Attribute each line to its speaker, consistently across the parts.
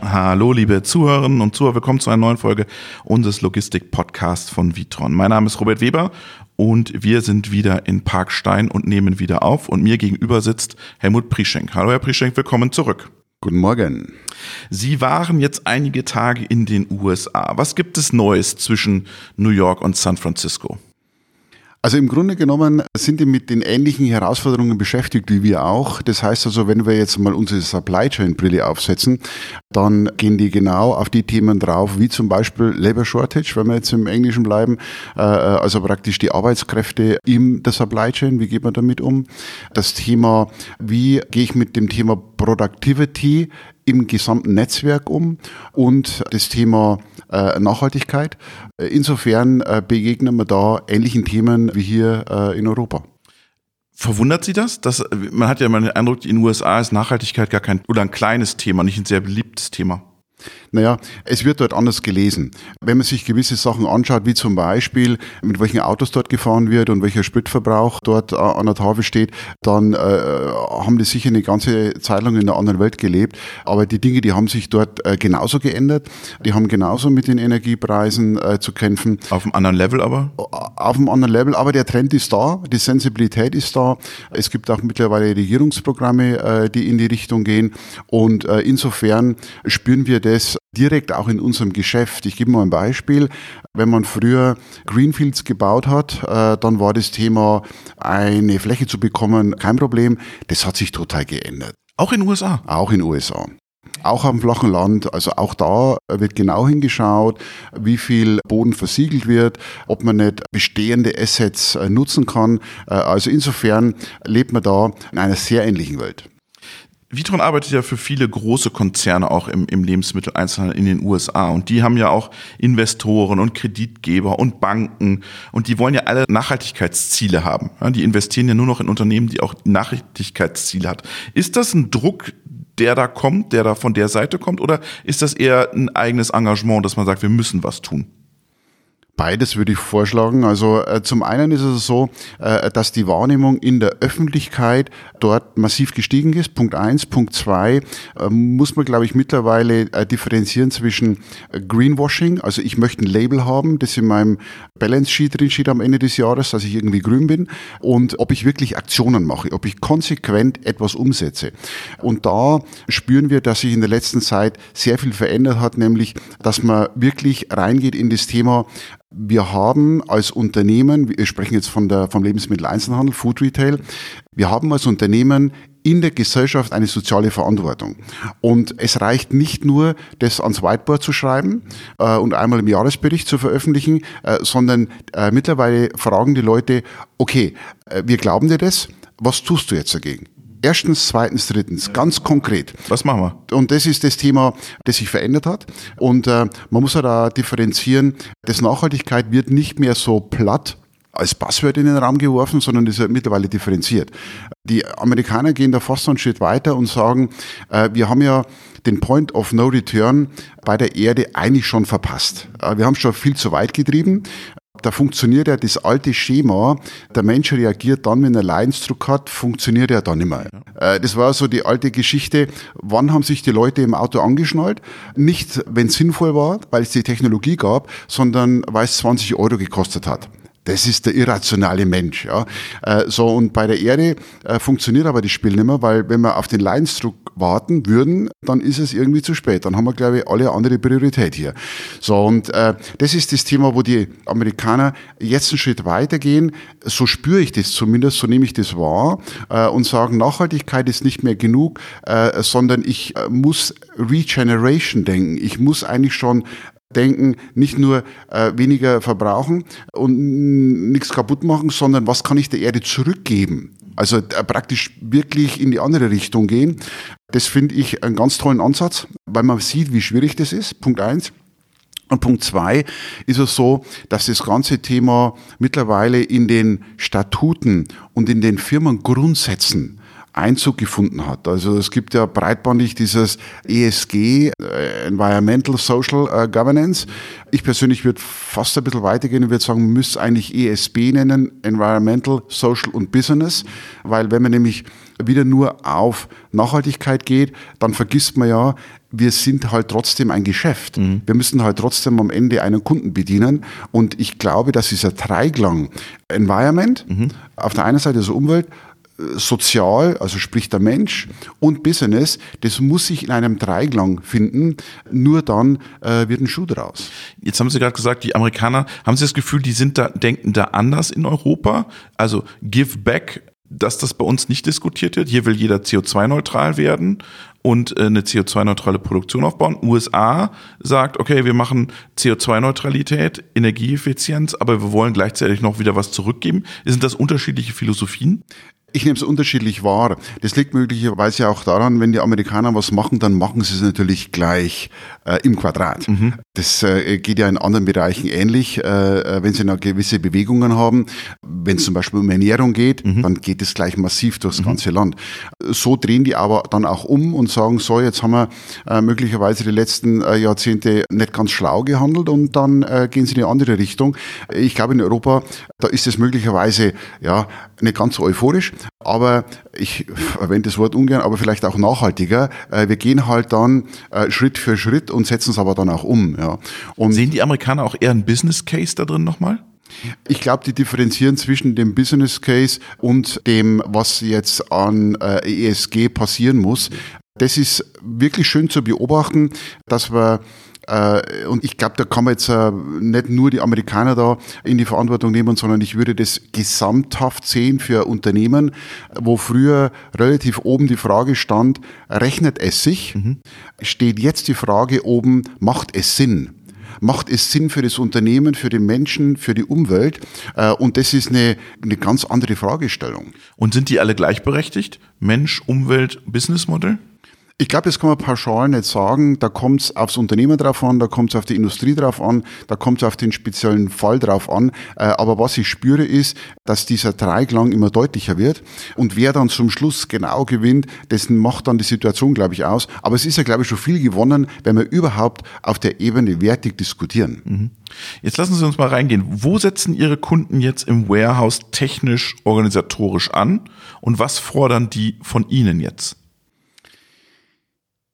Speaker 1: Hallo, liebe Zuhörerinnen und Zuhörer, willkommen zu einer neuen Folge unseres Logistik-Podcasts von Vitron. Mein Name ist Robert Weber und wir sind wieder in Parkstein und nehmen wieder auf. Und mir gegenüber sitzt Helmut Prischenk. Hallo, Herr Prischenk, willkommen zurück.
Speaker 2: Guten Morgen.
Speaker 1: Sie waren jetzt einige Tage in den USA. Was gibt es Neues zwischen New York und San Francisco?
Speaker 2: Also im Grunde genommen sind die mit den ähnlichen Herausforderungen beschäftigt wie wir auch. Das heißt also, wenn wir jetzt mal unsere Supply Chain Brille aufsetzen, dann gehen die genau auf die Themen drauf, wie zum Beispiel Labor Shortage, wenn wir jetzt im Englischen bleiben, äh, also praktisch die Arbeitskräfte in der Supply Chain, wie geht man damit um? Das Thema, wie gehe ich mit dem Thema Productivity im gesamten Netzwerk um und das Thema äh, Nachhaltigkeit. Insofern äh, begegnen wir da ähnlichen Themen wie hier äh, in Europa.
Speaker 1: Verwundert Sie das? Dass, man hat ja immer den Eindruck, in den USA ist Nachhaltigkeit gar kein oder ein kleines Thema, nicht ein sehr beliebtes Thema.
Speaker 2: Naja, es wird dort anders gelesen. Wenn man sich gewisse Sachen anschaut, wie zum Beispiel, mit welchen Autos dort gefahren wird und welcher Spritverbrauch dort äh, an der Tafel steht, dann äh, haben die sicher eine ganze Zeit lang in einer anderen Welt gelebt. Aber die Dinge, die haben sich dort äh, genauso geändert. Die haben genauso mit den Energiepreisen äh, zu kämpfen.
Speaker 1: Auf einem anderen Level aber?
Speaker 2: Auf einem anderen Level, aber der Trend ist da, die Sensibilität ist da. Es gibt auch mittlerweile Regierungsprogramme, äh, die in die Richtung gehen. Und äh, insofern spüren wir das direkt auch in unserem Geschäft. Ich gebe mal ein Beispiel. Wenn man früher Greenfields gebaut hat, äh, dann war das Thema, eine Fläche zu bekommen, kein Problem. Das hat sich total geändert.
Speaker 1: Auch in den USA?
Speaker 2: Auch in den USA. Auch am flachen Land, also auch da wird genau hingeschaut, wie viel Boden versiegelt wird, ob man nicht bestehende Assets äh, nutzen kann. Äh, also insofern lebt man da in einer sehr ähnlichen Welt.
Speaker 1: Vitron arbeitet ja für viele große Konzerne auch im, im Lebensmitteleinzelhandel in den USA und die haben ja auch Investoren und Kreditgeber und Banken und die wollen ja alle Nachhaltigkeitsziele haben. Die investieren ja nur noch in Unternehmen, die auch Nachhaltigkeitsziele hat. Ist das ein Druck, der da kommt, der da von der Seite kommt oder ist das eher ein eigenes Engagement, dass man sagt, wir müssen was tun?
Speaker 2: Beides würde ich vorschlagen. Also äh, zum einen ist es so, äh, dass die Wahrnehmung in der Öffentlichkeit dort massiv gestiegen ist. Punkt eins. Punkt zwei äh, muss man, glaube ich, mittlerweile äh, differenzieren zwischen äh, Greenwashing, also ich möchte ein Label haben, das in meinem Balance Sheet drin steht am Ende des Jahres, dass ich irgendwie grün bin und ob ich wirklich Aktionen mache, ob ich konsequent etwas umsetze. Und da spüren wir, dass sich in der letzten Zeit sehr viel verändert hat, nämlich, dass man wirklich reingeht in das Thema, wir haben als Unternehmen, wir sprechen jetzt von der, vom Lebensmitteleinzelhandel, Food Retail, wir haben als Unternehmen in der Gesellschaft eine soziale Verantwortung. Und es reicht nicht nur, das ans Whiteboard zu schreiben äh, und einmal im Jahresbericht zu veröffentlichen, äh, sondern äh, mittlerweile fragen die Leute, okay, äh, wir glauben dir das, was tust du jetzt dagegen? Erstens, zweitens, drittens, ganz konkret.
Speaker 1: Was machen wir?
Speaker 2: Und das ist das Thema, das sich verändert hat. Und äh, man muss ja da differenzieren, das Nachhaltigkeit wird nicht mehr so platt als Passwort in den Raum geworfen, sondern ist ja mittlerweile differenziert. Die Amerikaner gehen da fast einen Schritt weiter und sagen, äh, wir haben ja den Point of No Return bei der Erde eigentlich schon verpasst. Äh, wir haben schon viel zu weit getrieben da funktioniert ja das alte Schema, der Mensch reagiert dann, wenn er Leidensdruck hat, funktioniert er dann nicht mehr. Äh, das war so die alte Geschichte, wann haben sich die Leute im Auto angeschnallt? Nicht, wenn es sinnvoll war, weil es die Technologie gab, sondern weil es 20 Euro gekostet hat. Das ist der irrationale Mensch. Ja. Äh, so, und bei der Erde äh, funktioniert aber das Spiel nicht mehr, weil wenn wir auf den Leidensdruck warten würden, dann ist es irgendwie zu spät. Dann haben wir, glaube ich, alle andere Priorität hier. So, und äh, das ist das Thema, wo die Amerikaner jetzt einen Schritt weitergehen. So spüre ich das zumindest, so nehme ich das wahr und sagen, Nachhaltigkeit ist nicht mehr genug, sondern ich muss Regeneration denken. Ich muss eigentlich schon denken, nicht nur äh, weniger verbrauchen und nichts kaputt machen, sondern was kann ich der Erde zurückgeben? Also äh, praktisch wirklich in die andere Richtung gehen. Das finde ich einen ganz tollen Ansatz, weil man sieht, wie schwierig das ist. Punkt eins. Und Punkt zwei ist es so, dass das ganze Thema mittlerweile in den Statuten und in den Firmengrundsätzen Einzug gefunden hat. Also es gibt ja breitbandig dieses ESG, äh, Environmental Social äh, Governance. Ich persönlich würde fast ein bisschen weitergehen und würde sagen, man müsste eigentlich ESB nennen, Environmental, Social und Business, weil wenn man nämlich wieder nur auf Nachhaltigkeit geht, dann vergisst man ja, wir sind halt trotzdem ein Geschäft. Mhm. Wir müssen halt trotzdem am Ende einen Kunden bedienen. Und ich glaube, dass dieser Dreiklang Environment, mhm. auf der einen Seite also Umwelt, sozial, also sprich der Mensch und Business, das muss sich in einem Dreiklang finden. Nur dann äh, wird ein Schuh draus.
Speaker 1: Jetzt haben Sie gerade gesagt, die Amerikaner, haben Sie das Gefühl, die sind da, denken da anders in Europa? Also give back dass das bei uns nicht diskutiert wird. Hier will jeder CO2-neutral werden und äh, eine CO2-neutrale Produktion aufbauen. USA sagt, okay, wir machen CO2-Neutralität, Energieeffizienz, aber wir wollen gleichzeitig noch wieder was zurückgeben. Sind das unterschiedliche Philosophien?
Speaker 2: Ich nehme es unterschiedlich wahr. Das liegt möglicherweise auch daran, wenn die Amerikaner was machen, dann machen sie es natürlich gleich äh, im Quadrat. Mhm. Das äh, geht ja in anderen Bereichen ähnlich, äh, äh wenn sie noch gewisse Bewegungen haben. Wenn es zum Beispiel um Ernährung geht, mhm. dann geht es gleich massiv durchs mhm. ganze Land. So drehen die aber dann auch um und sagen, so, jetzt haben wir äh, möglicherweise die letzten äh, Jahrzehnte nicht ganz schlau gehandelt und dann gehen sie in eine andere Richtung. Ich glaube, in Europa, da ist es möglicherweise ja nicht ganz so euphorisch, aber ich verwende das Wort ungern, aber vielleicht auch nachhaltiger. Äh, wir gehen halt dann äh, Schritt für Schritt und setzen es aber dann auch um. Ja.
Speaker 1: Und Sehen die Amerikaner auch eher einen Business Case da drin nochmal?
Speaker 2: Ich glaube, die differenzieren zwischen dem Business Case und dem, was jetzt an äh, ESG passieren muss. Das ist wirklich schön zu beobachten, dass wir äh, und ich glaube, da kann man jetzt äh, nicht nur die Amerikaner da in die Verantwortung nehmen, sondern ich würde das gesamthaft sehen für Unternehmen, wo früher relativ oben die Frage stand, rechnet es sich? Mhm. Steht jetzt die Frage oben, macht es Sinn? macht es Sinn für das Unternehmen, für den Menschen, für die Umwelt? Äh, und das ist eine, eine ganz andere Fragestellung.
Speaker 1: Und sind die alle gleichberechtigt? Mensch, Umwelt, Businessmodell?
Speaker 2: Ich glaube, das kann man pauschal nicht sagen. Da kommt es aufs Unternehmen drauf an, da kommt es auf die Industrie drauf an, da kommt es auf den speziellen Fall drauf an. Äh, aber was ich spüre, ist, dass dieser Dreiklang immer deutlicher wird. Und wer dann zum Schluss genau gewinnt, dessen macht dann die Situation, glaube ich, aus. Aber es ist ja, glaube ich, schon viel gewonnen, wenn wir überhaupt auf der Ebene wertig diskutieren. Mhm.
Speaker 1: Jetzt lassen Sie uns mal reingehen. Wo setzen Ihre Kunden jetzt im Warehouse technisch, organisatorisch an? Und was fordern die von Ihnen jetzt?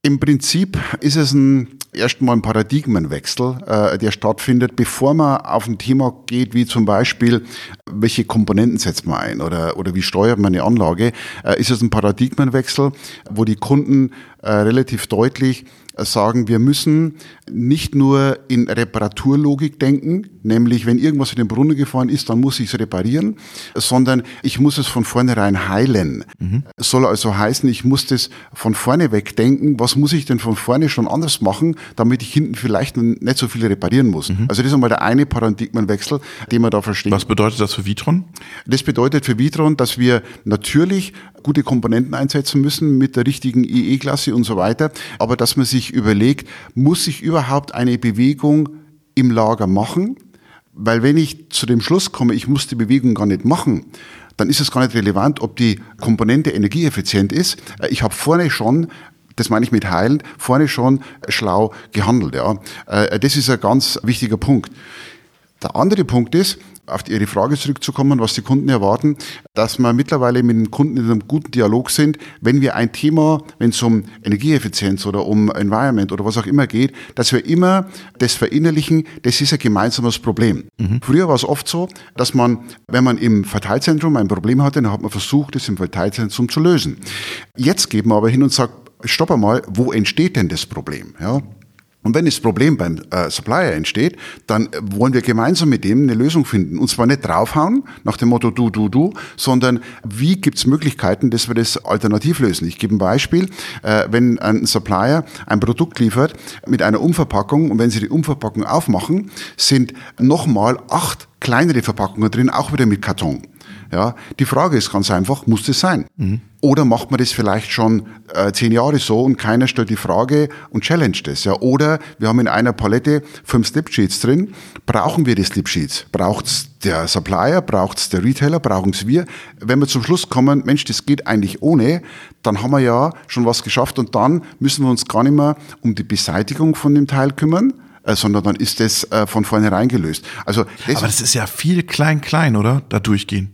Speaker 2: Im Prinzip ist es ein erstmal ein Paradigmenwechsel, äh, der stattfindet, bevor man auf ein Thema geht, wie zum Beispiel, welche Komponenten setzt man ein oder, oder wie steuert man eine Anlage, äh, ist es ein Paradigmenwechsel, wo die Kunden äh, relativ deutlich sagen, wir müssen nicht nur in Reparaturlogik denken, nämlich wenn irgendwas in den Brunnen gefahren ist, dann muss ich es reparieren, sondern ich muss es von vornherein heilen. Mhm. Soll also heißen, ich muss das von vorne weg denken, was muss ich denn von vorne schon anders machen, damit ich hinten vielleicht nicht so viel reparieren muss. Mhm. Also das ist einmal der eine Paradigmenwechsel, den man da versteht.
Speaker 1: Was bedeutet das für Vitron?
Speaker 2: Das bedeutet für Vitron, dass wir natürlich gute Komponenten einsetzen müssen mit der richtigen IE-Klasse und so weiter, aber dass man sich überlegt, muss ich überhaupt eine Bewegung im Lager machen? Weil wenn ich zu dem Schluss komme, ich muss die Bewegung gar nicht machen, dann ist es gar nicht relevant, ob die Komponente energieeffizient ist. Ich habe vorne schon das meine ich mit heilend, vorne schon schlau gehandelt. Ja. Äh, das ist ein ganz wichtiger Punkt. Der andere Punkt ist, auf Ihre Frage zurückzukommen, was die Kunden erwarten, dass wir mittlerweile mit den Kunden in einem guten Dialog sind, wenn wir ein Thema, wenn es um Energieeffizienz oder um Environment oder was auch immer geht, dass wir immer das verinnerlichen, das ist ein gemeinsames Problem. Mhm. Früher war es oft so, dass man, wenn man im Verteilzentrum ein Problem hatte, dann hat man versucht, es im Verteilzentrum zu lösen. Jetzt geht man aber hin und sagt, stopp einmal, wo entsteht denn das Problem? Ja? Und wenn das Problem beim äh, Supplier entsteht, dann wollen wir gemeinsam mit dem eine Lösung finden. Und zwar nicht draufhauen nach dem Motto du, du, du, sondern wie gibt's Möglichkeiten, dass wir das alternativ lösen. Ich gebe ein Beispiel. Äh, wenn ein Supplier ein Produkt liefert mit einer Umverpackung und wenn Sie die Umverpackung aufmachen, sind nochmal acht kleinere Verpackungen drin, auch wieder mit Karton. Ja, die Frage ist ganz einfach, muss das sein? Mhm. Oder macht man das vielleicht schon äh, zehn Jahre so und keiner stellt die Frage und challenge das? Ja? Oder wir haben in einer Palette fünf Slipsheets drin. Brauchen wir die Slipsheets? Braucht es der Supplier, braucht es der Retailer, brauchen es wir. Wenn wir zum Schluss kommen, Mensch, das geht eigentlich ohne, dann haben wir ja schon was geschafft und dann müssen wir uns gar nicht mehr um die Beseitigung von dem Teil kümmern, äh, sondern dann ist das äh, von vornherein gelöst. Also
Speaker 1: das Aber das ist ja viel klein-klein, oder? Da durchgehen.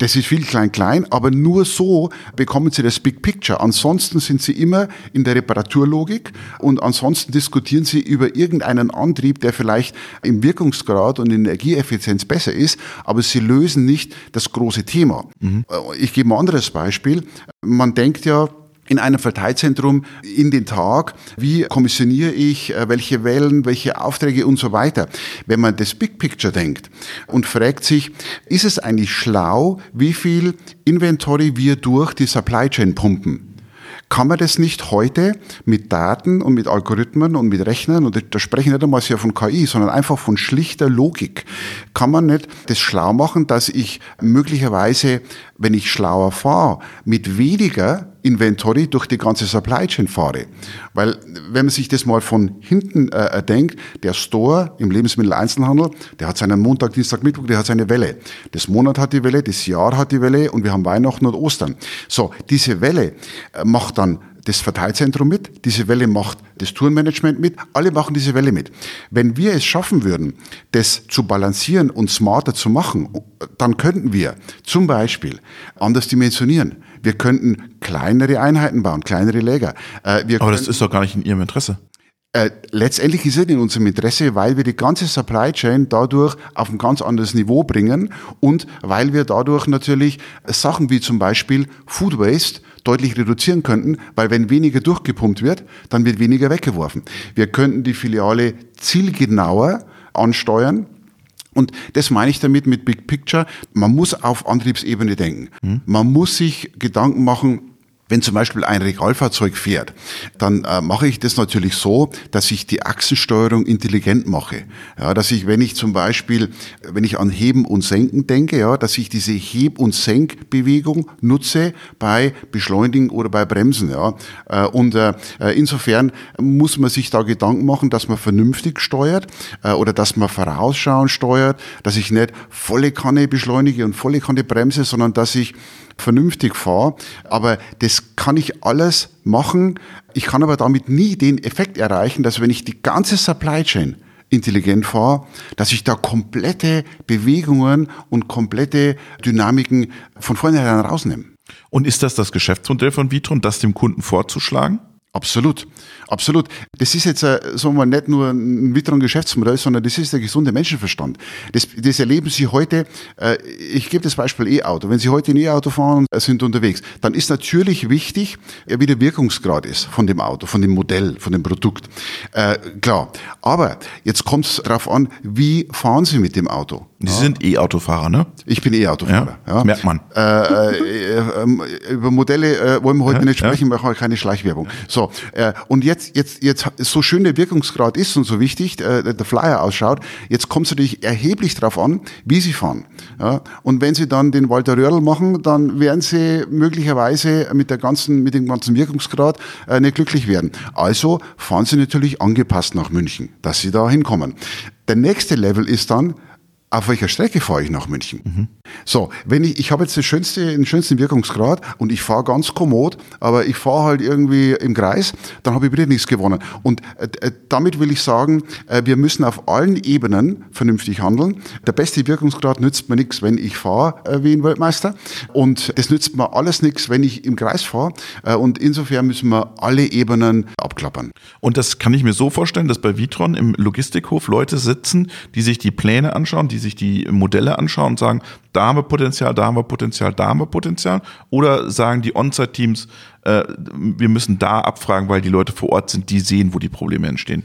Speaker 2: Das ist viel klein-klein, aber nur so bekommen Sie das Big Picture. Ansonsten sind Sie immer in der Reparaturlogik und ansonsten diskutieren Sie über irgendeinen Antrieb, der vielleicht im Wirkungsgrad und in Energieeffizienz besser ist, aber Sie lösen nicht das große Thema. Mhm. Ich gebe ein anderes Beispiel. Man denkt ja, in einem Verteilzentrum in den Tag, wie kommissioniere ich, äh, welche Wellen, welche Aufträge und so weiter. Wenn man das Big Picture denkt und fragt sich, ist es eigentlich schlau, wie viel Inventory wir durch die Supply Chain pumpen? kann man das nicht heute mit Daten und mit Algorithmen und mit Rechnern, und da sprechen nicht einmal von KI, sondern einfach von schlichter Logik, kann man nicht das schlau machen, dass ich möglicherweise, wenn ich schlauer fahre, mit weniger Inventory durch die ganze Supply Chain fahre. Weil, wenn man sich das mal von hinten äh, äh, denkt, der Store im Lebensmitteleinzelhandel, der hat seinen Montag, Dienstag, Mittwoch, der hat seine Welle. Das Monat hat die Welle, das Jahr hat die Welle und wir haben Weihnachten und Ostern. So, diese Welle äh, macht dann das Verteilzentrum mit, diese Welle macht das Tourenmanagement mit, alle machen diese Welle mit. Wenn wir es schaffen würden, das zu balancieren und smarter zu machen, dann könnten wir zum Beispiel anders dimensionieren. Wir könnten kleinere Einheiten bauen, kleinere Läger.
Speaker 1: Äh, Aber das ist doch gar nicht in Ihrem Interesse.
Speaker 2: Äh, letztendlich ist es in unserem Interesse, weil wir die ganze Supply Chain dadurch auf ein ganz anderes Niveau bringen und weil wir dadurch natürlich Sachen wie zum Beispiel Food Waste deutlich reduzieren könnten, weil wenn weniger durchgepumpt wird, dann wird weniger weggeworfen. Wir könnten die Filiale zielgenauer ansteuern, und das meine ich damit mit Big Picture. Man muss auf Antriebsebene denken. Hm. Man muss sich Gedanken machen, wenn zum Beispiel ein Regalfahrzeug fährt, dann äh, mache ich das natürlich so, dass ich die Achsensteuerung intelligent mache. Ja, dass ich, wenn ich zum Beispiel, wenn ich an Heben und Senken denke, ja, dass ich diese Heb- und Senkbewegung nutze bei Beschleunigen oder bei Bremsen. Ja. Äh, und äh, insofern muss man sich da Gedanken machen, dass man vernünftig steuert äh, oder dass man vorausschauend steuert, dass ich nicht volle Kanne beschleunige und volle Kanne bremse, sondern dass ich vernünftig fahre. Aber das kann ich alles machen. Ich kann aber damit nie den Effekt erreichen, dass wenn ich die ganze Supply Chain intelligent fahre, dass ich da komplette Bewegungen und komplette Dynamiken von vornherein rausnehme.
Speaker 1: Und ist das das Geschäftsmodell von Vitron, das dem Kunden vorzuschlagen?
Speaker 2: Absolut, absolut. Das ist jetzt, äh, sagen wir nicht nur ein weiteres Geschäftsmodell, sondern das ist der gesunde Menschenverstand. Das, das erleben Sie heute, äh, ich gebe das Beispiel E-Auto. Wenn Sie heute ein E-Auto fahren und sind unterwegs, dann ist natürlich wichtig, wie der Wirkungsgrad ist von dem Auto, von dem Modell, von dem Produkt. Äh, klar. Aber jetzt kommt es darauf an, wie fahren Sie mit dem Auto?
Speaker 1: Sie ja. sind E-Autofahrer, ne?
Speaker 2: Ich bin E-Autofahrer.
Speaker 1: Ja, ja. Merkt man.
Speaker 2: Äh, äh, äh, über Modelle äh, wollen wir heute nicht sprechen, wir machen keine Schleichwerbung. So, äh, und jetzt, jetzt, jetzt, so schön der Wirkungsgrad ist und so wichtig äh, der Flyer ausschaut, jetzt kommt es natürlich erheblich darauf an, wie Sie fahren. Ja? Und wenn Sie dann den Walter Röhrl machen, dann werden Sie möglicherweise mit der ganzen, mit dem ganzen Wirkungsgrad nicht glücklich werden. Also fahren Sie natürlich angepasst nach München, dass Sie da hinkommen. Der nächste Level ist dann, auf welcher Strecke fahre ich nach München? Mhm. So, wenn ich, ich habe jetzt das schönste, den schönsten Wirkungsgrad und ich fahre ganz kommod, aber ich fahre halt irgendwie im Kreis, dann habe ich wieder nichts gewonnen. Und äh, äh, damit will ich sagen, äh, wir müssen auf allen Ebenen vernünftig handeln. Der beste Wirkungsgrad nützt mir nichts, wenn ich fahre äh, wie ein Weltmeister. Und das nützt mir alles nichts, wenn ich im Kreis fahre. Äh, und insofern müssen wir alle Ebenen abklappern.
Speaker 1: Und das kann ich mir so vorstellen, dass bei Vitron im Logistikhof Leute sitzen, die sich die Pläne anschauen, die sich die Modelle anschauen und sagen, da haben wir Potenzial, da haben wir Potenzial, da haben wir Potenzial? Oder sagen die On-Site-Teams, äh, wir müssen da abfragen, weil die Leute vor Ort sind, die sehen, wo die Probleme entstehen?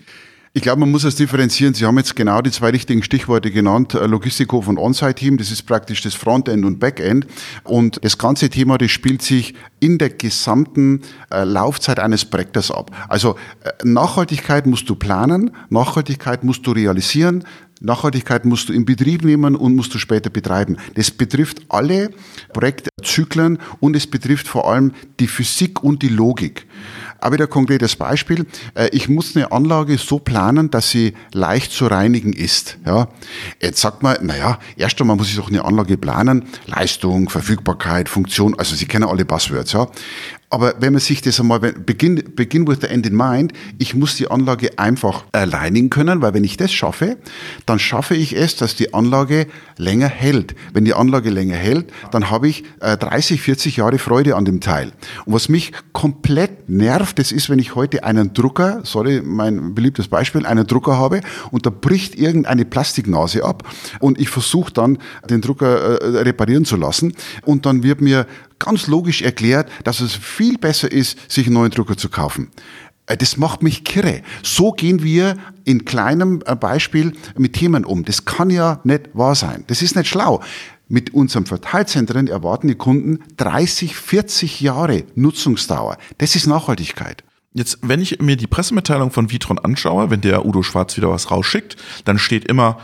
Speaker 2: Ich glaube, man muss es differenzieren. Sie haben jetzt genau die zwei richtigen Stichworte genannt, äh, Logistikhof und On-Site-Team. Das ist praktisch das Frontend und Backend. Und das ganze Thema, das spielt sich in der gesamten äh, Laufzeit eines Projektes ab. Also äh, Nachhaltigkeit musst du planen, Nachhaltigkeit musst du realisieren, Nachhaltigkeit musst du in Betrieb nehmen und musst du später betreiben. Das betrifft alle Projektzyklen und es betrifft vor allem die Physik und die Logik. Aber wieder ein konkretes Beispiel. Äh, ich muss eine Anlage so planen, dass sie leicht zu reinigen ist. Ja. Jetzt sagt man, naja, erst einmal muss ich doch eine Anlage planen. Leistung, Verfügbarkeit, Funktion, also Sie kennen alle Buzzwords, ja. Aber wenn man sich das einmal, begin, begin with the end in mind, ich muss die Anlage einfach alleinigen können, weil wenn ich das schaffe, dann schaffe ich es, dass die Anlage länger hält. Wenn die Anlage länger hält, dann habe ich 30, äh, 40 Jahre Freude an dem Teil. Und was mich komplett nervt, das ist, wenn ich heute einen Drucker, sorry, mein beliebtes Beispiel, einen Drucker habe und da bricht irgendeine Plastiknase ab und ich versuche dann, den Drucker äh, reparieren zu lassen und dann wird mir ganz logisch erklärt, dass es viel besser ist, sich einen neuen Drucker zu kaufen. Äh, das macht mich kirre. So gehen wir in kleinem äh, Beispiel mit Themen um. Das kann ja nicht wahr sein. Das ist nicht schlau. Mit unserem Verteilzentren erwarten die Kunden 30, 40 Jahre Nutzungsdauer. Das ist Nachhaltigkeit.
Speaker 1: Jetzt, wenn ich mir die Pressemitteilung von Vitron anschaue, wenn der Udo Schwarz wieder was rausschickt, dann steht immer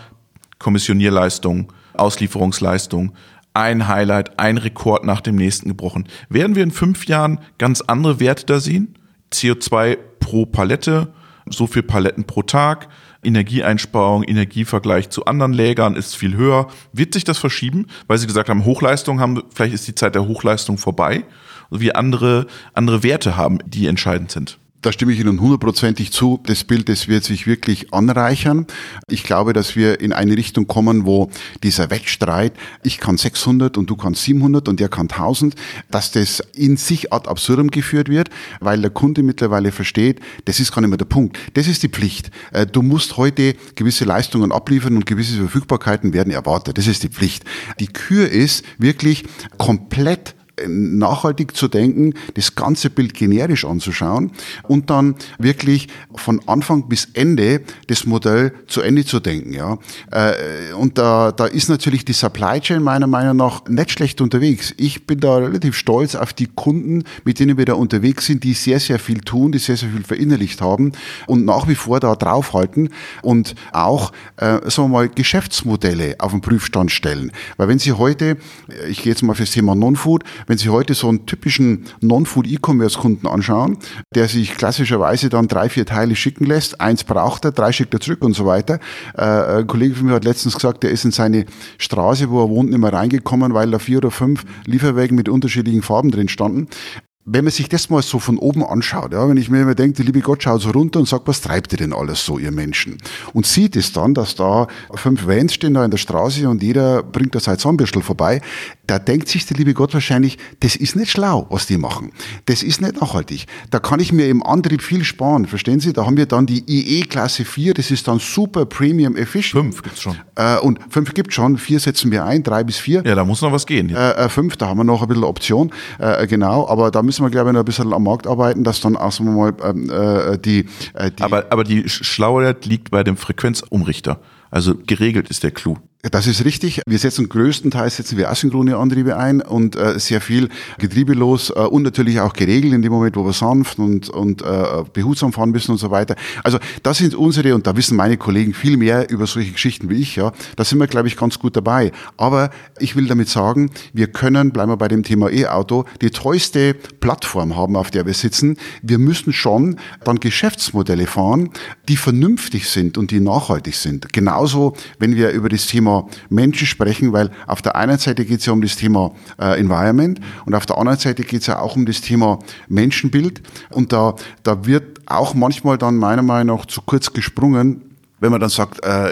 Speaker 1: Kommissionierleistung, Auslieferungsleistung, ein Highlight, ein Rekord nach dem nächsten gebrochen. Werden wir in fünf Jahren ganz andere Werte da sehen? CO2 pro Palette, so viel Paletten pro Tag, Energieeinsparung, Energievergleich zu anderen Lägern ist viel höher. Wird sich das verschieben, weil Sie gesagt haben, Hochleistung haben, vielleicht ist die Zeit der Hochleistung vorbei, wie andere, andere Werte haben, die entscheidend sind?
Speaker 2: Da stimme ich Ihnen hundertprozentig zu. Das Bild, das wird sich wirklich anreichern. Ich glaube, dass wir in eine Richtung kommen, wo dieser Wettstreit, ich kann 600 und du kannst 700 und der kann 1000, dass das in sich ad absurdum geführt wird, weil der Kunde mittlerweile versteht, das ist gar nicht mehr der Punkt. Das ist die Pflicht. Äh, du musst heute gewisse Leistungen abliefern und gewisse Verfügbarkeiten werden erwartet. Das ist die Pflicht. Die Kür ist wirklich komplett nachhaltig zu denken, das ganze Bild generisch anzuschauen und dann wirklich von Anfang bis Ende das Modell zu Ende zu denken. Ja. Äh, und da, da ist natürlich die Supply Chain meiner Meinung nach nicht schlecht unterwegs. Ich bin da relativ stolz auf die Kunden, mit denen wir da unterwegs sind, die sehr, sehr viel tun, die sehr, sehr viel verinnerlicht haben und nach wie vor da draufhalten und auch, äh, sagen wir mal, Geschäftsmodelle auf den Prüfstand stellen. Weil wenn Sie heute, ich gehe jetzt mal fürs Thema Non-Food, wenn Sie heute so einen typischen Non-Food-E-Commerce-Kunden anschauen, der sich klassischerweise dann drei, vier Teile schicken lässt, eins braucht er, drei schickt er zurück und so weiter. Äh, ein Kollege von mir hat letztens gesagt, der ist in seine Straße, wo er wohnt, nicht mehr reingekommen, weil da vier oder fünf Lieferwägen mit unterschiedlichen Farben drin standen wenn man sich das mal so von oben anschaut, ja, wenn ich mir immer denke, der liebe Gott schaut so runter und sagt, was treibt ihr denn alles so, ihr Menschen? Und sieht es dann, dass da fünf Vans stehen da in der Straße und jeder bringt da sein Zahnbürstel vorbei, da denkt sich der liebe Gott wahrscheinlich, das ist nicht schlau, was die machen. Das ist nicht nachhaltig. Da kann ich mir im Antrieb viel sparen, verstehen Sie? Da haben wir dann die IE Klasse 4, das ist dann super Premium Efficient.
Speaker 1: Fünf gibt's schon.
Speaker 2: Äh, und fünf gibt's schon, vier setzen wir ein, drei bis vier.
Speaker 1: Ja, da muss noch was gehen.
Speaker 2: Ja. Äh, äh, fünf, da haben wir noch ein bisschen Option, äh, genau, aber da müssen wir, glaube ich, noch ein bisschen am Markt arbeiten, dass dann auch mal ähm, äh, die,
Speaker 1: äh, die. Aber, aber die Schlauheit liegt bei dem Frequenzumrichter. Also geregelt ist der Clou.
Speaker 2: Das ist richtig. Wir setzen größtenteils setzen wir asynchrone Antriebe ein und äh, sehr viel getriebelos äh, und natürlich auch geregelt in dem Moment, wo wir sanft und, und äh, behutsam fahren müssen und so weiter. Also das sind unsere, und da wissen meine Kollegen viel mehr über solche Geschichten wie ich, ja. Da sind wir, glaube ich, ganz gut dabei. Aber ich will damit sagen, wir können, bleiben wir bei dem Thema E-Auto, die tollste Plattform haben, auf der wir sitzen. Wir müssen schon dann Geschäftsmodelle fahren, die vernünftig sind und die nachhaltig sind. Genauso, wenn wir über das Thema Thema Menschen sprechen, weil auf der einen Seite geht es ja um das Thema äh, Environment und auf der anderen Seite geht es ja auch um das Thema Menschenbild. Und da, da wird auch manchmal dann meiner Meinung nach zu kurz gesprungen, wenn man dann sagt, äh,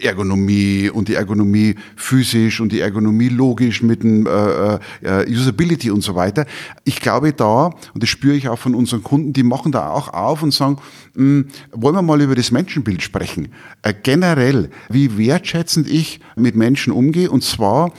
Speaker 2: Ergonomie und die Ergonomie physisch und die Ergonomie logisch mit dem äh, äh, Usability und so weiter. Ich glaube da, und das spüre ich auch von unseren Kunden, die machen da auch auf und sagen, mh, hm, wollen wir mal über das Menschenbild sprechen. Äh, generell, wie wertschätzend ich mit Menschen umgehe und zwar äh,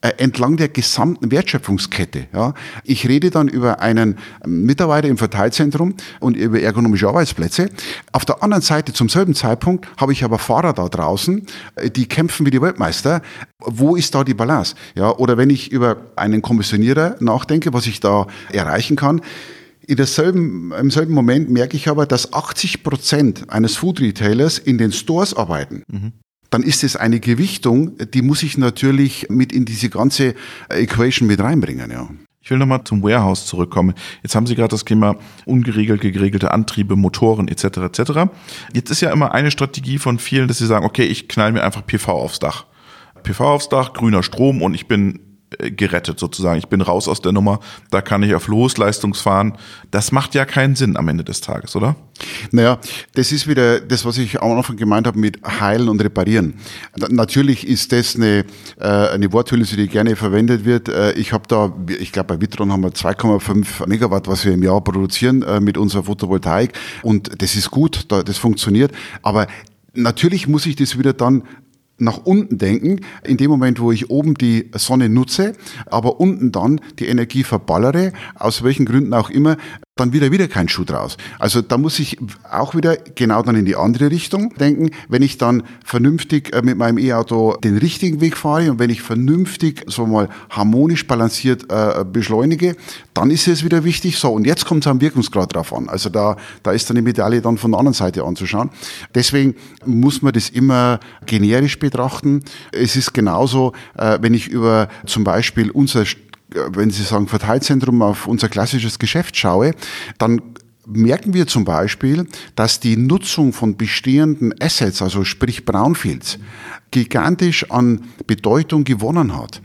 Speaker 2: entlang der gesamten Wertschöpfungskette. Ja. Ich rede dann über einen Mitarbeiter im Verteilzentrum und über ergonomische Arbeitsplätze. Auf der anderen Seite, zum selben Zeitpunkt, habe ich aber Fahrer da draußen, äh, die kämpfen wie die Weltmeister. Wo ist da die Balance? Ja, oder wenn ich über einen Kommissionierer nachdenke, was ich da erreichen kann, in derselben, Im selben Moment merke ich aber, dass 80 Prozent eines Food Retailers in den Stores arbeiten. Mhm dann ist es eine Gewichtung, die muss ich natürlich mit in diese ganze Equation mit reinbringen, ja.
Speaker 1: Ich will nochmal zum Warehouse zurückkommen. Jetzt haben Sie gerade das Thema ungeregelt, geregelte Antriebe, Motoren etc. etc. Jetzt ist ja immer eine Strategie von vielen, dass sie sagen, okay, ich knall mir einfach PV aufs Dach. PV aufs Dach, grüner Strom und ich bin gerettet sozusagen. Ich bin raus aus der Nummer, da kann ich auf Losleistung fahren. Das macht ja keinen Sinn am Ende des Tages, oder?
Speaker 2: Naja, das ist wieder das, was ich am Anfang gemeint habe mit heilen und reparieren. Natürlich ist das eine, äh, eine Worthülse, die gerne verwendet wird. Äh, ich habe da, ich glaube bei Vitron haben wir 2,5 Megawatt, was wir im Jahr produzieren mit unserer Photovoltaik und das ist gut, das funktioniert, aber Natürlich muss ich das wieder dann nach unten denken, in dem Moment, wo ich oben die Sonne nutze, aber unten dann die Energie verballere, aus welchen Gründen auch immer, dann wieder wieder kein Schuh draus. Also da muss ich auch wieder genau dann in die andere Richtung denken. Wenn ich dann vernünftig äh, mit meinem E-Auto den richtigen Weg fahre und wenn ich vernünftig so mal harmonisch balanciert äh, beschleunige, dann ist es wieder wichtig. So und jetzt kommt es am Wirkungsgrad drauf an. Also da da ist dann die Medaille dann von der anderen Seite anzuschauen. Deswegen muss man das immer generisch betrachten. Es ist genauso, äh, wenn ich über zum Beispiel unser wenn Sie sagen Verteilzentrum auf unser klassisches Geschäft schaue, dann merken wir zum Beispiel, dass die Nutzung von bestehenden Assets, also sprich Brownfields, gigantisch an Bedeutung gewonnen hat.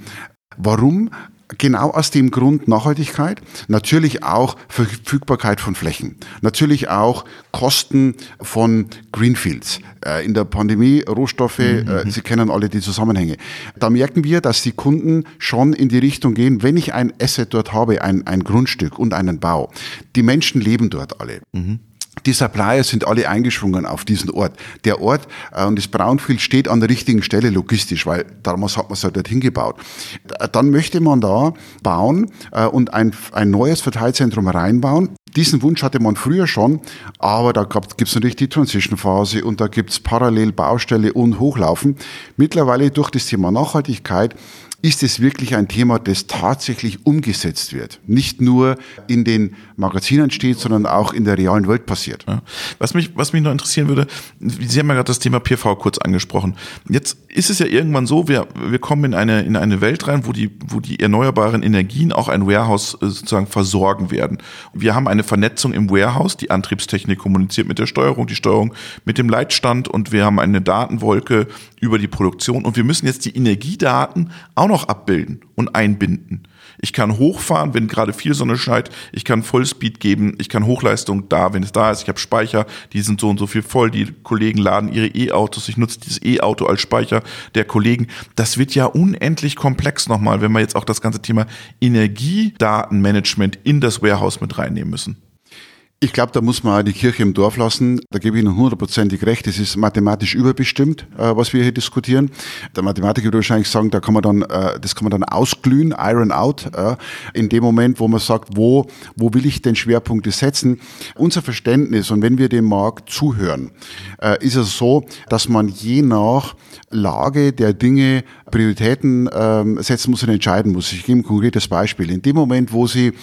Speaker 2: Warum? Genau aus dem Grund Nachhaltigkeit, natürlich auch Verfügbarkeit von Flächen, natürlich auch Kosten von Greenfields. Äh, in der Pandemie Rohstoffe, äh, mhm. Sie kennen alle die Zusammenhänge. Da merken wir, dass die Kunden schon in die Richtung gehen, wenn ich ein Asset dort habe, ein, ein Grundstück und einen Bau. Die Menschen leben dort alle. Mhm. Die Supplier sind alle eingeschwungen auf diesen Ort. Der Ort äh, und das Brownfield steht an der richtigen Stelle logistisch, weil damals hat man es ja dorthin gebaut. Dann möchte man da bauen äh, und ein, ein neues Verteilzentrum reinbauen. Diesen Wunsch hatte man früher schon, aber da gibt es natürlich die Transition-Phase und da gibt es parallel Baustelle und Hochlaufen. Mittlerweile durch das Thema Nachhaltigkeit ist es wirklich ein Thema, das tatsächlich umgesetzt wird. Nicht nur in den Magazinen steht, sondern auch in der realen Welt passiert.
Speaker 1: Ja. Was, mich, was mich noch interessieren würde, Sie haben ja gerade das Thema PV kurz angesprochen. Jetzt ist es ja irgendwann so, wir, wir kommen in eine, in eine Welt rein, wo die, wo die erneuerbaren Energien auch ein Warehouse äh, sozusagen versorgen werden. Wir haben eine Vernetzung im Warehouse, die Antriebstechnik kommuniziert mit der Steuerung, die Steuerung mit dem Leitstand und wir haben eine Datenwolke über die Produktion und wir müssen jetzt die Energiedaten auch noch abbilden und einbinden. Ich kann hochfahren, wenn gerade viel Sonne scheint. Ich kann Vollspeed geben. Ich kann Hochleistung da, wenn es da ist. Ich habe Speicher, die sind so und so viel voll. Die Kollegen laden ihre E-Autos. Ich nutze dieses E-Auto als Speicher der Kollegen. Das wird ja unendlich komplex nochmal, wenn wir jetzt auch das ganze Thema Energiedatenmanagement in das Warehouse mit reinnehmen müssen.
Speaker 2: Ich glaube, da muss man die Kirche im Dorf lassen. Da gebe ich Ihnen hundertprozentig recht. Es ist mathematisch überbestimmt, äh, was wir hier diskutieren. Der Mathematiker würde wahrscheinlich sagen, da kann man dann, äh, das kann man dann ausglühen, iron out, äh, in dem Moment, wo man sagt, wo, wo will ich denn Schwerpunkte setzen? Unser Verständnis, und wenn wir dem Markt zuhören, ist es so, dass man je nach Lage der Dinge Prioritäten ähm, setzen muss und entscheiden muss. Ich gebe ein konkretes Beispiel. In dem Moment, wo Sie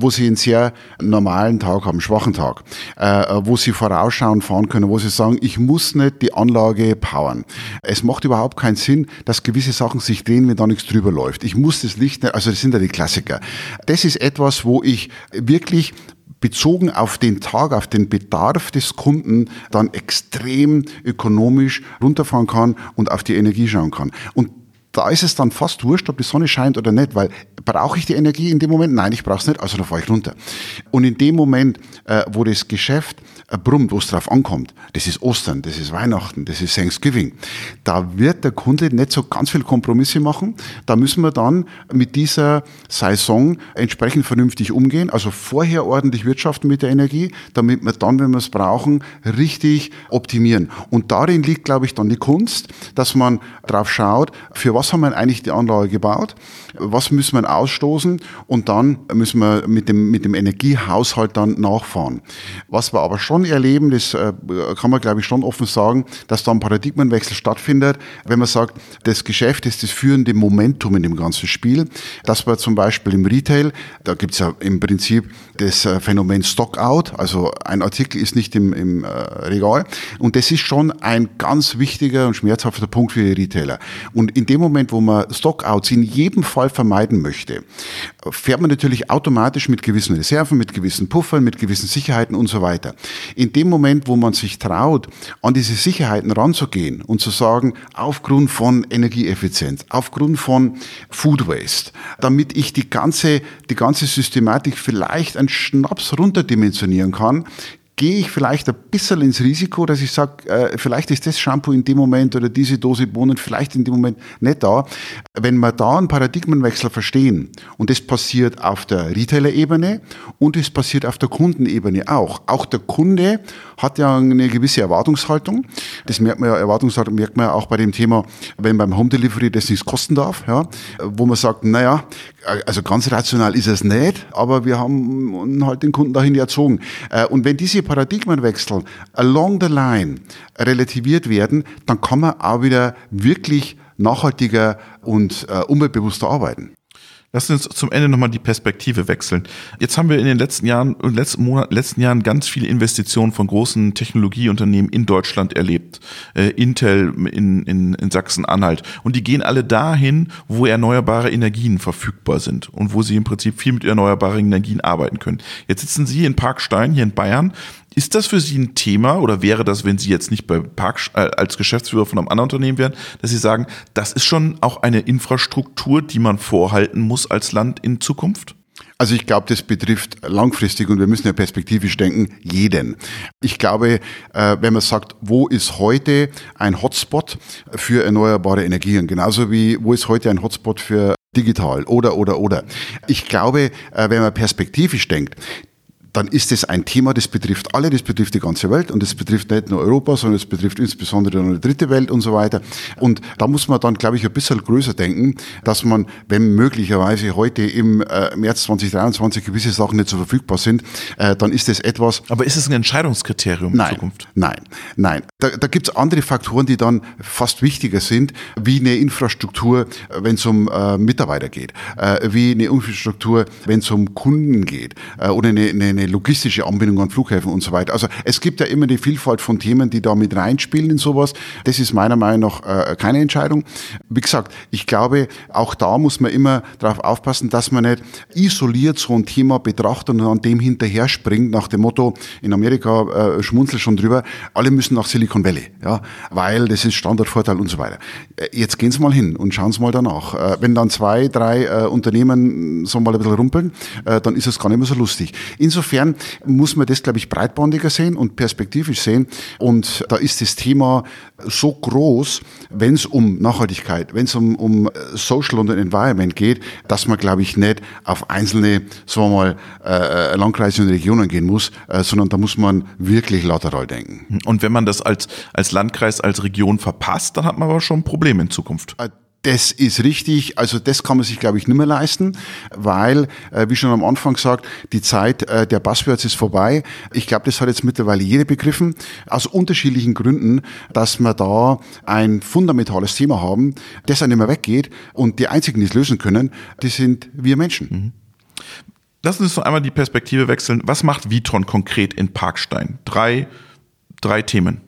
Speaker 2: wo sie einen sehr normalen Tag haben, schwachen Tag, äh, wo sie vorausschauen fahren können, wo sie sagen, ich muss nicht die Anlage powern. Es macht überhaupt keinen Sinn, dass gewisse Sachen sich drehen, wenn da nichts drüber läuft. Ich muss das Licht nicht, also das sind ja die Klassiker. Das ist etwas, wo ich wirklich bezogen auf den Tag, auf den Bedarf des Kunden dann extrem ökonomisch runterfahren kann und auf die Energie schauen kann. Und da ist es dann fast wurscht, ob die Sonne scheint oder nicht, weil brauche ich die Energie in dem Moment? Nein, ich brauche es nicht, also dann fahre ich runter. Und in dem Moment, äh, wo das Geschäft äh, brummt, wo es drauf ankommt, das ist Ostern, das ist Weihnachten, das ist Thanksgiving, da wird der Kunde nicht so ganz viel Kompromisse machen. Da müssen wir dann mit dieser Saison entsprechend vernünftig umgehen, also vorher ordentlich wirtschaften mit der Energie, damit wir dann, wenn wir es brauchen, richtig optimieren. Und darin liegt, glaube ich, dann die Kunst, dass man drauf schaut, für was haben wir eigentlich die Anlage gebaut, was müssen wir ausstoßen und dann müssen wir mit dem, mit dem Energiehaushalt dann nachfahren. Was wir aber schon erleben, das äh, kann man glaube ich schon offen sagen, dass da ein Paradigmenwechsel stattfindet, wenn man sagt, das Geschäft ist das führende Momentum in dem ganzen Spiel, dass wir zum Beispiel im Retail, da gibt es ja im Prinzip das äh, Phänomen Stockout, also ein Artikel ist nicht im, im äh, Regal und das ist schon ein ganz wichtiger und schmerzhafter Punkt für die Retailer. Und in dem Moment, wo man Stockouts in jedem Fall vermeiden möchte, fährt man natürlich automatisch mit gewissen Reserven, mit gewissen Puffern, mit gewissen Sicherheiten und so weiter. In dem Moment, wo man sich traut, an diese Sicherheiten ranzugehen und zu sagen, aufgrund von Energieeffizienz, aufgrund von Food Waste, damit ich die ganze, die ganze Systematik vielleicht einen Schnaps runterdimensionieren kann, gehe ich vielleicht ein bisschen ins Risiko, dass ich sage, äh, vielleicht ist das Shampoo in dem Moment oder diese Dose Bohnen vielleicht in dem Moment nicht da. Wenn wir da einen Paradigmenwechsel verstehen und das passiert auf der Retailer-Ebene und es passiert auf der Kundenebene auch. Auch der Kunde hat ja eine gewisse Erwartungshaltung. Das merkt man ja, Erwartungshaltung merkt man ja auch bei dem Thema, wenn beim Home Delivery das nichts kosten darf, ja, wo man sagt, naja, also ganz rational ist es nicht, aber wir haben halt den Kunden dahin erzogen. Äh, und wenn diese Paradigmenwechsel along the line relativiert werden, dann kann man auch wieder wirklich nachhaltiger und äh, umweltbewusster arbeiten.
Speaker 1: Lass uns zum Ende nochmal die Perspektive wechseln. Jetzt haben wir in den letzten Jahren und letzten Monaten, letzten Jahren ganz viele Investitionen von großen Technologieunternehmen in Deutschland erlebt. Äh, Intel in, in, in Sachsen-Anhalt. Und die gehen alle dahin, wo erneuerbare Energien verfügbar sind und wo sie im Prinzip viel mit erneuerbaren Energien arbeiten können. Jetzt sitzen Sie in Parkstein hier in Bayern ist das für Sie ein Thema oder wäre das, wenn Sie jetzt nicht bei Park äh, als Geschäftsführer von einem anderen Unternehmen wären, dass Sie sagen, das ist schon auch eine Infrastruktur, die man vorhalten muss als Land in Zukunft?
Speaker 2: Also ich glaube, das betrifft langfristig und wir müssen ja perspektivisch denken, jeden. Ich glaube, äh, wenn man sagt, wo ist heute ein Hotspot für erneuerbare Energien, genauso wie wo ist heute ein Hotspot für digital oder oder oder. Ich glaube, äh, wenn man perspektivisch denkt, dann ist es ein Thema, das betrifft alle, das betrifft die ganze Welt und das betrifft nicht nur Europa, sondern es betrifft insbesondere die dritte Welt und so weiter. Und da muss man dann, glaube ich, ein bisschen größer denken, dass man, wenn möglicherweise heute im äh, März 2023 gewisse Sachen nicht so verfügbar sind, äh, dann ist das etwas.
Speaker 1: Aber ist es ein Entscheidungskriterium
Speaker 2: nein,
Speaker 1: in Zukunft?
Speaker 2: Nein, nein. Da, da gibt es andere Faktoren, die dann fast wichtiger sind, wie eine Infrastruktur, wenn es um äh, Mitarbeiter geht, äh, wie eine Infrastruktur, wenn es um Kunden geht äh, oder eine, eine, eine logistische Anbindung an Flughäfen und so weiter. Also es gibt ja immer eine Vielfalt von Themen, die da mit reinspielen in sowas. Das ist meiner Meinung nach äh, keine Entscheidung. Wie gesagt, ich glaube, auch da muss man immer darauf aufpassen, dass man nicht isoliert so ein Thema betrachtet und an dem hinterher springt, nach dem Motto, in Amerika äh, schmunzelt schon drüber, alle müssen nach Silicon Valley, ja, weil das ist Standardvorteil und so weiter. Äh, jetzt gehen Sie mal hin und schauen Sie mal danach. Äh, wenn dann zwei, drei äh, Unternehmen so mal ein bisschen rumpeln, dann ist es gar nicht mehr so lustig. Insofern muss man das, glaube ich, breitbandiger sehen und perspektivisch sehen. Und da ist das Thema so groß, wenn es um Nachhaltigkeit, wenn es um, um Social und Environment geht, dass man, glaube ich, nicht auf einzelne, sagen mal, Landkreise und Regionen gehen muss, sondern da muss man wirklich lateral denken.
Speaker 1: Und wenn man das als, als Landkreis, als Region verpasst, dann hat man aber schon ein Problem in Zukunft.
Speaker 2: Äh, das ist richtig. Also das kann man sich, glaube ich, nicht mehr leisten, weil, äh, wie schon am Anfang gesagt, die Zeit äh, der Buzzwords ist vorbei. Ich glaube, das hat jetzt mittlerweile jeder begriffen, aus unterschiedlichen Gründen, dass wir da ein fundamentales Thema haben, das nicht mehr weggeht. Und die einzigen, die es lösen können, die sind wir Menschen. Mhm.
Speaker 1: Lassen Sie uns noch einmal die Perspektive wechseln. Was macht Vitron konkret in Parkstein? Drei, drei Themen.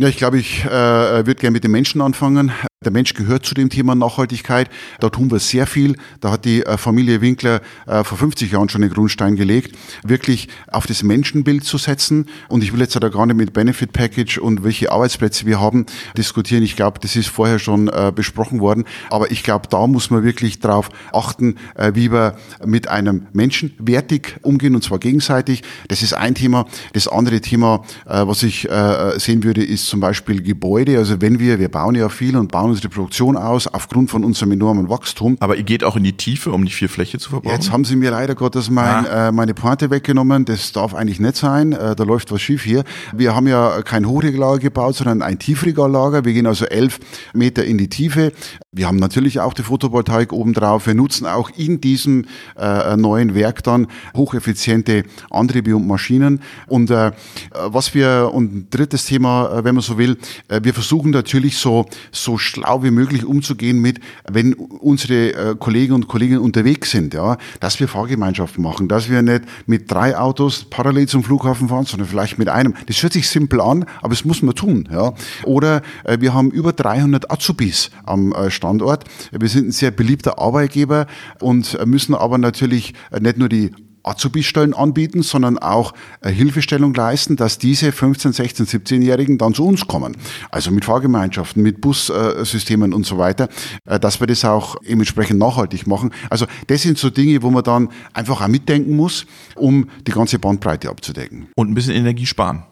Speaker 2: Ja, ich glaube, ich äh, würde gerne mit den Menschen anfangen. Der Mensch gehört zu dem Thema Nachhaltigkeit. Da tun wir sehr viel. Da hat die äh, Familie Winkler äh, vor 50 Jahren schon den Grundstein gelegt, wirklich auf das Menschenbild zu setzen. Und ich will jetzt da gar nicht mit Benefit Package und welche Arbeitsplätze wir haben diskutieren. Ich glaube, das ist vorher schon äh, besprochen worden. Aber ich glaube, da muss man wirklich darauf achten, wie wir mit einem Menschen wertig umgehen und zwar gegenseitig. Das ist ein Thema. Das andere Thema, was ich sehen würde, ist zum Beispiel Gebäude. Also wenn wir, wir bauen ja viel und bauen unsere Produktion aus aufgrund von unserem enormen Wachstum.
Speaker 1: Aber ihr geht auch in die Tiefe, um nicht viel Fläche zu verbrauchen?
Speaker 2: Jetzt haben sie mir leider Gottes mein, ah. äh, meine Pointe weggenommen. Das darf eigentlich nicht sein. Äh, da läuft was schief hier. Wir haben ja kein Hochregallager gebaut, sondern ein Tiefregallager. Wir gehen also elf Meter in die Tiefe. Wir haben natürlich auch die Photovoltaik obendrauf. Wir nutzen auch in diesem äh, neuen Werk dann hocheffiziente Antriebe und Maschinen. Und äh, was wir, und ein drittes Thema, äh, wenn man so will, äh, wir versuchen natürlich so, so schlau wie möglich umzugehen mit, wenn unsere äh, Kollegen und Kolleginnen unterwegs sind, ja, dass wir Fahrgemeinschaften machen, dass wir nicht mit drei Autos parallel zum Flughafen fahren, sondern vielleicht mit einem. Das hört sich simpel an, aber es muss man tun, ja. Oder äh, wir haben über 300 Azubis am Standort. Wir sind ein sehr beliebter Arbeitgeber und müssen aber natürlich nicht nur die Azubi-Stellen anbieten, sondern auch äh, Hilfestellung leisten, dass diese 15, 16, 17-Jährigen dann zu uns kommen. Also mit Fahrgemeinschaften, mit Bussystemen und so weiter, äh, dass wir das auch entsprechend nachhaltig machen. Also das sind so Dinge, wo man dann einfach auch mitdenken muss, um die ganze Bandbreite abzudecken.
Speaker 1: Und ein bisschen Energie sparen.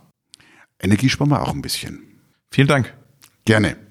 Speaker 2: Energie sparen wir auch ein bisschen.
Speaker 1: Vielen Dank.
Speaker 2: Gerne.